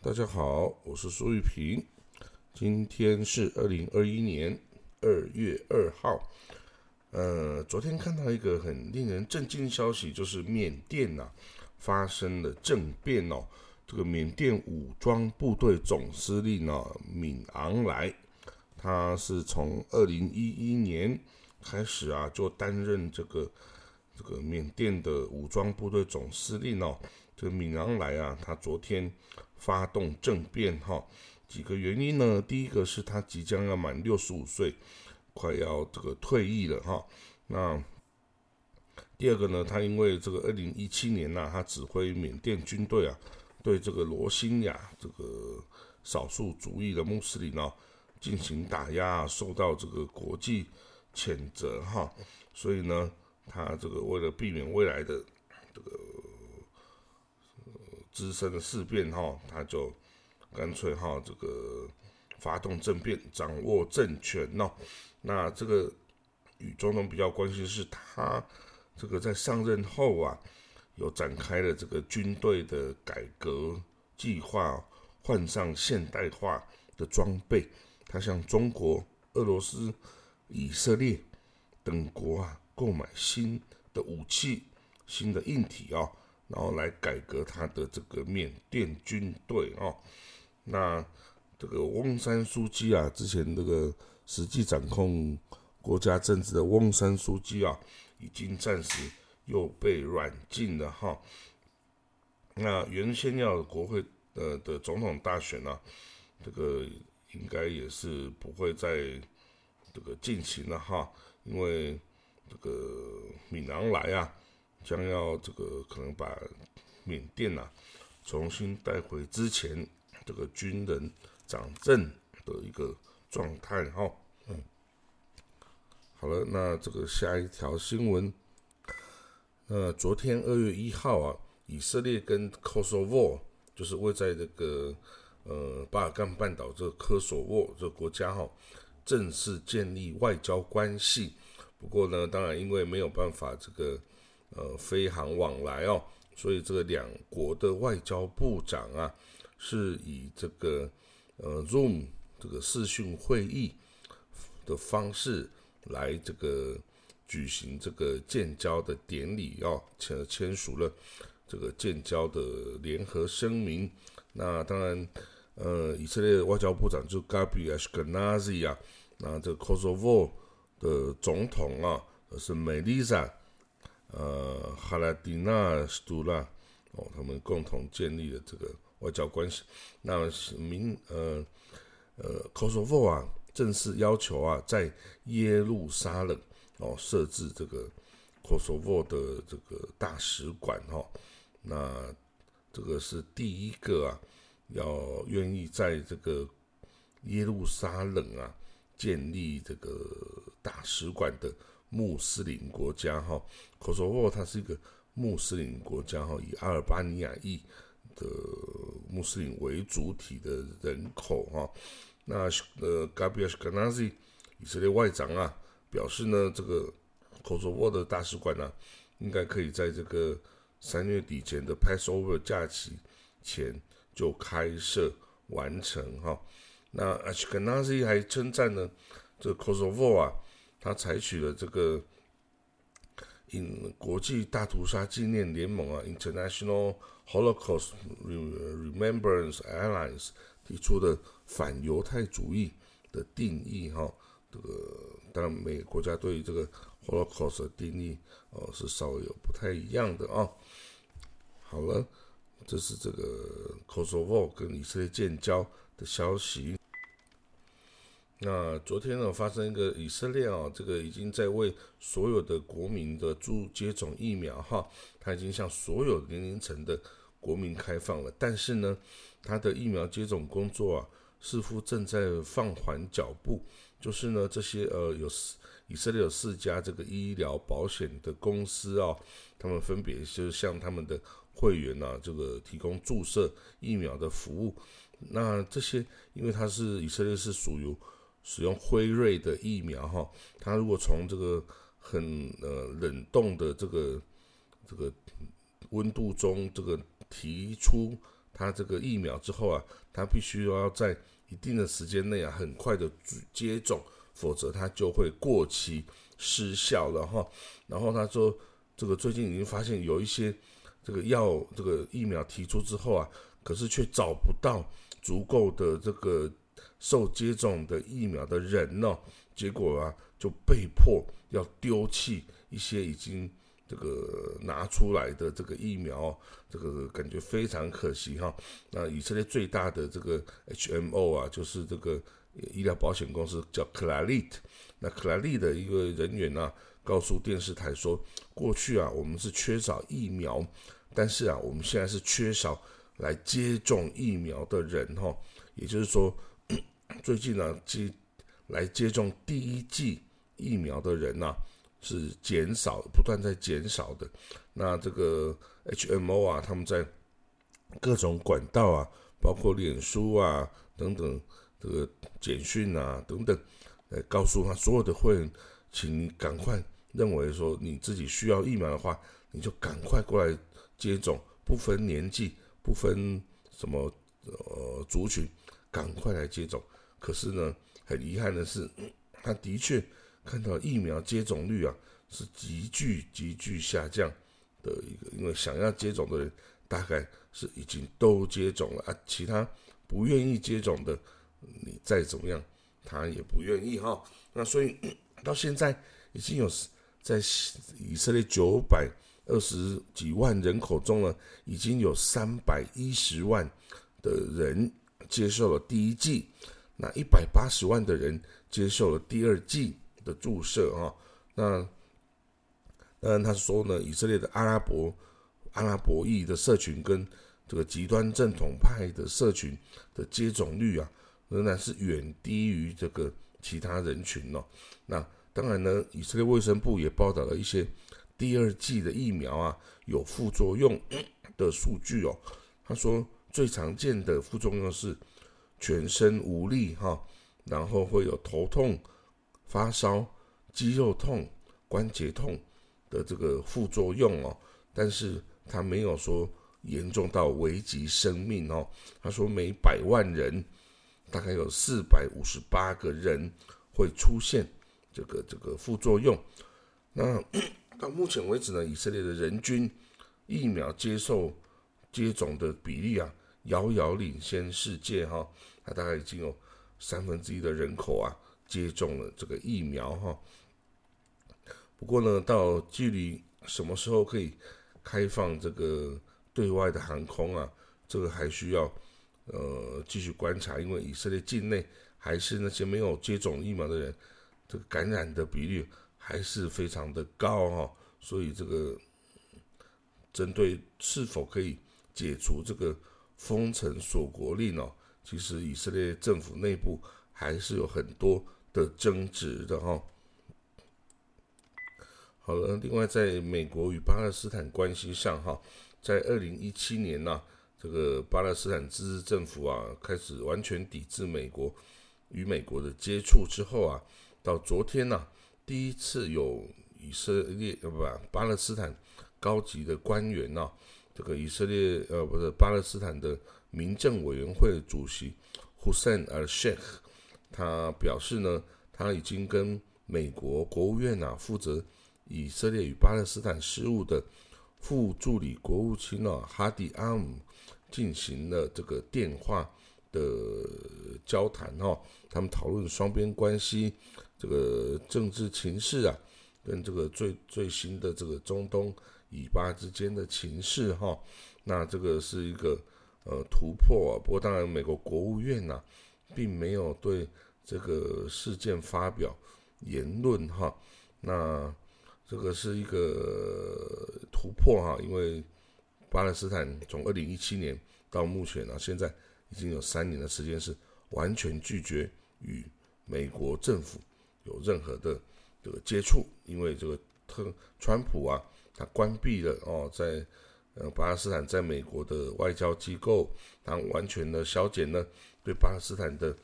大家好，我是苏玉平。今天是二零二一年二月二号。呃，昨天看到一个很令人震惊的消息，就是缅甸呐发生了政变哦。这个缅甸武装部队总司令呢敏昂莱，他是从二零一一年开始啊，就担任这个这个缅甸的武装部队总司令哦。这个敏昂莱啊，他昨天发动政变哈，几个原因呢？第一个是他即将要满六十五岁，快要这个退役了哈。那第二个呢？他因为这个二零一七年呐，他指挥缅甸军队啊。对这个罗兴亚这个少数族裔的穆斯林哦进行打压，受到这个国际谴责哈，所以呢，他这个为了避免未来的这个滋生的事变哈，他就干脆哈这个发动政变，掌握政权哦。那这个与总统比较关系是他这个在上任后啊。有展开了这个军队的改革计划，换上现代化的装备。他向中国、俄罗斯、以色列等国啊购买新的武器、新的硬体啊，然后来改革他的这个缅甸军队啊。那这个翁山书记啊，之前这个实际掌控国家政治的翁山书记啊，已经暂时。又被软禁了哈，那原先要国会呃的总统大选呢，这个应该也是不会再这个进行了哈，因为这个闽南来啊，将要这个可能把缅甸呐重新带回之前这个军人掌政的一个状态哈。嗯，好了，那这个下一条新闻。那，昨天二月一号啊，以色列跟科索沃，就是位在这个呃巴尔干半岛这个科索沃这个国家哈，正式建立外交关系。不过呢，当然因为没有办法这个呃飞航往来哦，所以这个两国的外交部长啊，是以这个呃 Zoom 这个视讯会议的方式来这个。举行这个建交的典礼，哦，签签署了这个建交的联合声明。那当然，呃，以色列外交部长就 Gabi Ashkenazi 啊，那这个 Kosovo 的总统啊是 Melisa，呃，哈拉迪纳斯杜拉，哦，他们共同建立了这个外交关系。那明呃呃 Kosovo 啊，正式要求啊，在耶路撒冷。哦，设置这个科索沃的这个大使馆哈，那这个是第一个啊，要愿意在这个耶路撒冷啊建立这个大使馆的穆斯林国家哈。科索沃它是一个穆斯林国家哈，以阿尔巴尼亚裔的穆斯林为主体的人口哈。那呃，Gabriel Ganazi 以色列外长啊。表示呢，这个科索沃的大使馆呢，应该可以在这个三月底前的 Passover 假期前就开设完成哈。那 Ashkenazi 还称赞呢，这科索沃啊，他采取了这个引国际大屠杀纪念联盟啊 International Holocaust Remembrance Alliance 提出的反犹太主义的定义哈。这个当然，每个国家对于这个 Holocaust 的定义哦是稍微有不太一样的啊。好了，这是这个 Kosovo 跟以色列建交的消息。那昨天呢，发生一个以色列啊，这个已经在为所有的国民的注接种疫苗哈，它已经向所有年龄层的国民开放了。但是呢，它的疫苗接种工作啊，似乎正在放缓脚步。就是呢，这些呃有以色列有四家这个医疗保险的公司啊，他们分别就是向他们的会员呐，这个提供注射疫苗的服务。那这些因为它是以色列是属于使用辉瑞的疫苗哈，它如果从这个很呃冷冻的这个这个温度中这个提出他这个疫苗之后啊，他必须要在一定的时间内啊，很快的接种，否则他就会过期失效了哈。然后他说，这个最近已经发现有一些这个药这个疫苗提出之后啊，可是却找不到足够的这个受接种的疫苗的人呢，结果啊就被迫要丢弃一些已经。这个拿出来的这个疫苗，这个感觉非常可惜哈。那以色列最大的这个 HMO 啊，就是这个医疗保险公司叫克莱利特。那克莱利的一个人员呢，告诉电视台说，过去啊，我们是缺少疫苗，但是啊，我们现在是缺少来接种疫苗的人哈。也就是说，最近呢，接来接种第一剂疫苗的人呢。是减少，不断在减少的。那这个 HMO 啊，他们在各种管道啊，包括脸书啊等等，这个简讯啊等等，来告诉他所有的会员，请赶快认为说你自己需要疫苗的话，你就赶快过来接种，不分年纪，不分什么呃族群，赶快来接种。可是呢，很遗憾的是，他的确。看到疫苗接种率啊是急剧急剧下降的一个，因为想要接种的人大概是已经都接种了啊，其他不愿意接种的，你再怎么样他也不愿意哈。那所以 到现在已经有在以色列九百二十几万人口中呢，已经有三百一十万的人接受了第一剂，那一百八十万的人接受了第二剂。的注射啊，那当然他说呢，以色列的阿拉伯阿拉伯裔的社群跟这个极端正统派的社群的接种率啊，仍然是远低于这个其他人群哦。那当然呢，以色列卫生部也报道了一些第二季的疫苗啊有副作用的数据哦。他说最常见的副作用是全身无力哈，然后会有头痛。发烧、肌肉痛、关节痛的这个副作用哦，但是他没有说严重到危及生命哦。他说每百万人大概有四百五十八个人会出现这个这个副作用。那 到目前为止呢，以色列的人均疫苗接受接种的比例啊，遥遥领先世界哈。它大概已经有三分之一的人口啊。接种了这个疫苗哈，不过呢，到距离什么时候可以开放这个对外的航空啊，这个还需要呃继续观察，因为以色列境内还是那些没有接种疫苗的人，这个感染的比率还是非常的高哈，所以这个针对是否可以解除这个封城锁国令哦，其实以色列政府内部还是有很多。的争执的哈，好了，另外在美国与巴勒斯坦关系上哈，在二零一七年呢，这个巴勒斯坦自治政府啊开始完全抵制美国与美国的接触之后啊，到昨天呢，第一次有以色列呃不巴勒斯坦高级的官员呢，这个以色列呃不是巴勒斯坦的民政委员会主席 Hussein al Sheikh。他表示呢，他已经跟美国国务院啊负责以色列与巴勒斯坦事务的副助理国务卿啊哈迪阿姆进行了这个电话的交谈哈，他们讨论双边关系、这个政治情势啊，跟这个最最新的这个中东以巴之间的情势哈，那这个是一个呃突破啊，不过当然美国国务院呐。并没有对这个事件发表言论哈，那这个是一个突破哈，因为巴勒斯坦从二零一七年到目前呢，现在已经有三年的时间是完全拒绝与美国政府有任何的这个接触，因为这个特川普啊，他关闭了哦，在呃巴勒斯坦在美国的外交机构，他完全的削减了。对巴勒斯坦的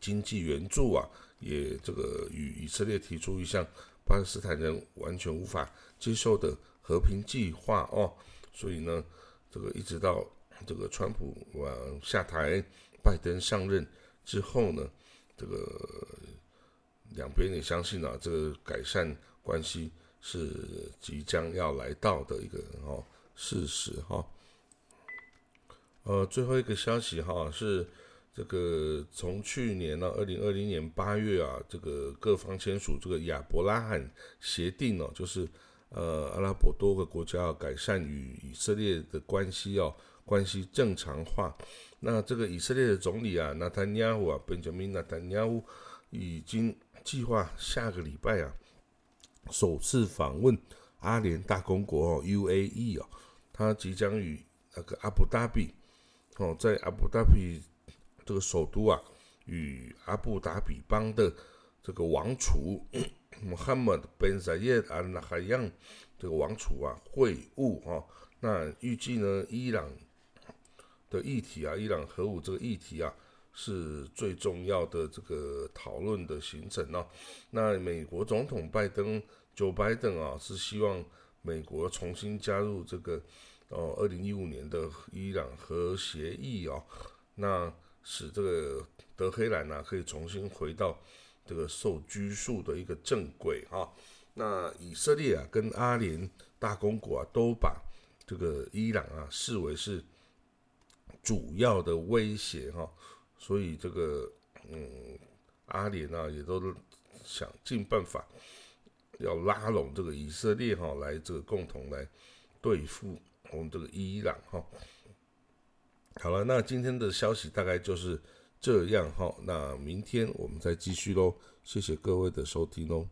经济援助啊，也这个与以色列提出一项巴勒斯坦人完全无法接受的和平计划哦，所以呢，这个一直到这个川普啊下台，拜登上任之后呢，这个两边也相信啊，这个改善关系是即将要来到的一个哦事实哈。呃，最后一个消息哈是这个从去年呢，二零二零年八月啊，这个各方签署这个亚伯拉罕协定哦，就是呃阿拉伯多个国家要改善与以色列的关系哦，关系正常化。那这个以色列的总理啊，纳坦尼亚胡啊，本杰明纳坦尼亚胡已经计划下个礼拜啊，首次访问阿联大公国哦 UAE 哦，他即将与那个阿布达比。哦，在阿布达比这个首都啊，与阿布达比邦的这个王储穆罕默德·本·赛叶·安·纳海扬这个王储啊会晤哈。那预计呢，伊朗的议题啊，伊朗核武这个议题啊，是最重要的这个讨论的行程哦。那美国总统拜登 （Joe Biden） 啊，是希望美国重新加入这个。哦，二零一五年的伊朗核协议哦，那使这个德黑兰呢可以重新回到这个受拘束的一个正轨啊。那以色列啊跟阿联大公国啊都把这个伊朗啊视为是主要的威胁哈，所以这个嗯阿联啊也都想尽办法要拉拢这个以色列哈来这个共同来对付。我们这个伊朗哈，好了，那今天的消息大概就是这样哈，那明天我们再继续喽，谢谢各位的收听喽。